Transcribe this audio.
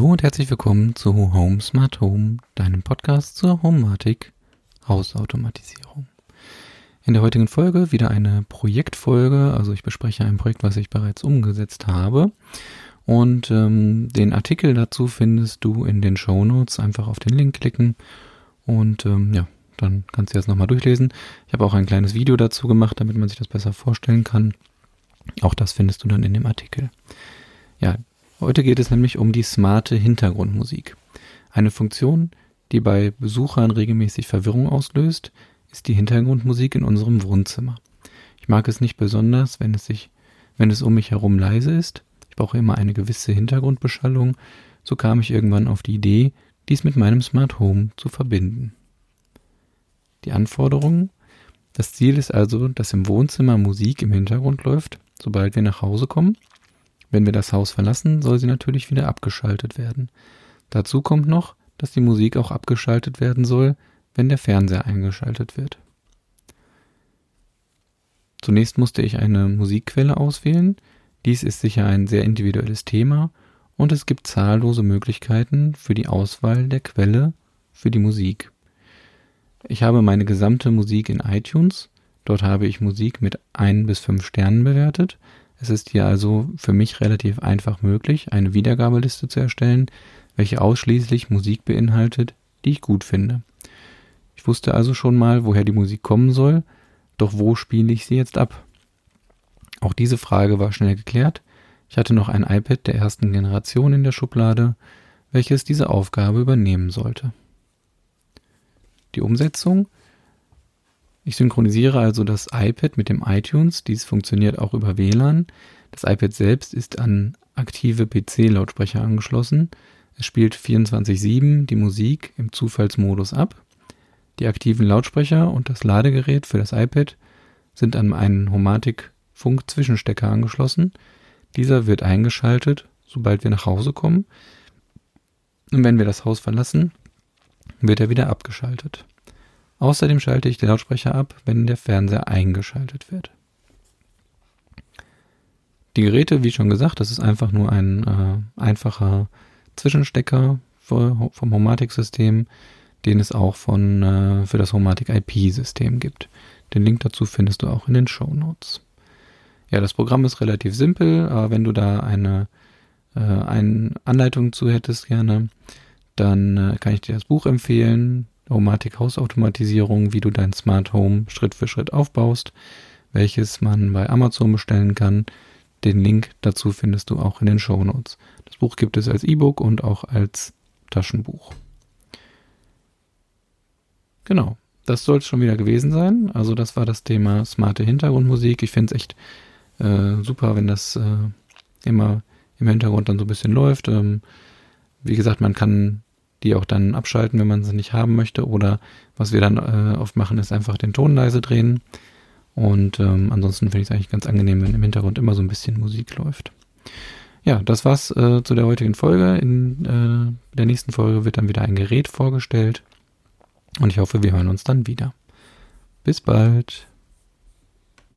Hallo und herzlich willkommen zu Home Smart Home, deinem Podcast zur Homematik Hausautomatisierung. In der heutigen Folge wieder eine Projektfolge, also ich bespreche ein Projekt, was ich bereits umgesetzt habe. Und ähm, den Artikel dazu findest du in den Show Notes. Einfach auf den Link klicken und ähm, ja, dann kannst du jetzt nochmal durchlesen. Ich habe auch ein kleines Video dazu gemacht, damit man sich das besser vorstellen kann. Auch das findest du dann in dem Artikel. Ja, heute geht es nämlich um die smarte Hintergrundmusik. Eine Funktion, die bei Besuchern regelmäßig Verwirrung auslöst, ist die Hintergrundmusik in unserem Wohnzimmer. Ich mag es nicht besonders, wenn es sich, wenn es um mich herum leise ist. Ich brauche immer eine gewisse Hintergrundbeschallung. So kam ich irgendwann auf die Idee, dies mit meinem Smart Home zu verbinden. Die Anforderungen? Das Ziel ist also, dass im Wohnzimmer Musik im Hintergrund läuft, sobald wir nach Hause kommen. Wenn wir das Haus verlassen, soll sie natürlich wieder abgeschaltet werden. Dazu kommt noch, dass die Musik auch abgeschaltet werden soll, wenn der Fernseher eingeschaltet wird. Zunächst musste ich eine Musikquelle auswählen. Dies ist sicher ein sehr individuelles Thema und es gibt zahllose Möglichkeiten für die Auswahl der Quelle für die Musik. Ich habe meine gesamte Musik in iTunes. Dort habe ich Musik mit ein bis fünf Sternen bewertet. Es ist hier also für mich relativ einfach möglich, eine Wiedergabeliste zu erstellen, welche ausschließlich Musik beinhaltet, die ich gut finde. Ich wusste also schon mal, woher die Musik kommen soll, doch wo spiele ich sie jetzt ab? Auch diese Frage war schnell geklärt. Ich hatte noch ein iPad der ersten Generation in der Schublade, welches diese Aufgabe übernehmen sollte. Die Umsetzung ich synchronisiere also das iPad mit dem iTunes. Dies funktioniert auch über WLAN. Das iPad selbst ist an aktive PC-Lautsprecher angeschlossen. Es spielt 24/7 die Musik im Zufallsmodus ab. Die aktiven Lautsprecher und das Ladegerät für das iPad sind an einen Homatic-Funk-Zwischenstecker angeschlossen. Dieser wird eingeschaltet, sobald wir nach Hause kommen. Und wenn wir das Haus verlassen, wird er wieder abgeschaltet. Außerdem schalte ich den Lautsprecher ab, wenn der Fernseher eingeschaltet wird. Die Geräte, wie schon gesagt, das ist einfach nur ein äh, einfacher Zwischenstecker für, vom Homatic-System, den es auch von, äh, für das Homatic IP-System gibt. Den Link dazu findest du auch in den Show Notes. Ja, das Programm ist relativ simpel, aber wenn du da eine, äh, eine Anleitung zu hättest gerne, dann äh, kann ich dir das Buch empfehlen. Homatic Hausautomatisierung, wie du dein Smart Home Schritt für Schritt aufbaust, welches man bei Amazon bestellen kann. Den Link dazu findest du auch in den Show Notes. Das Buch gibt es als E-Book und auch als Taschenbuch. Genau, das soll es schon wieder gewesen sein. Also das war das Thema smarte Hintergrundmusik. Ich finde es echt äh, super, wenn das äh, immer im Hintergrund dann so ein bisschen läuft. Ähm, wie gesagt, man kann die auch dann abschalten, wenn man sie nicht haben möchte. Oder was wir dann äh, oft machen, ist einfach den Ton leise drehen. Und ähm, ansonsten finde ich es eigentlich ganz angenehm, wenn im Hintergrund immer so ein bisschen Musik läuft. Ja, das war's äh, zu der heutigen Folge. In äh, der nächsten Folge wird dann wieder ein Gerät vorgestellt. Und ich hoffe, wir hören uns dann wieder. Bis bald.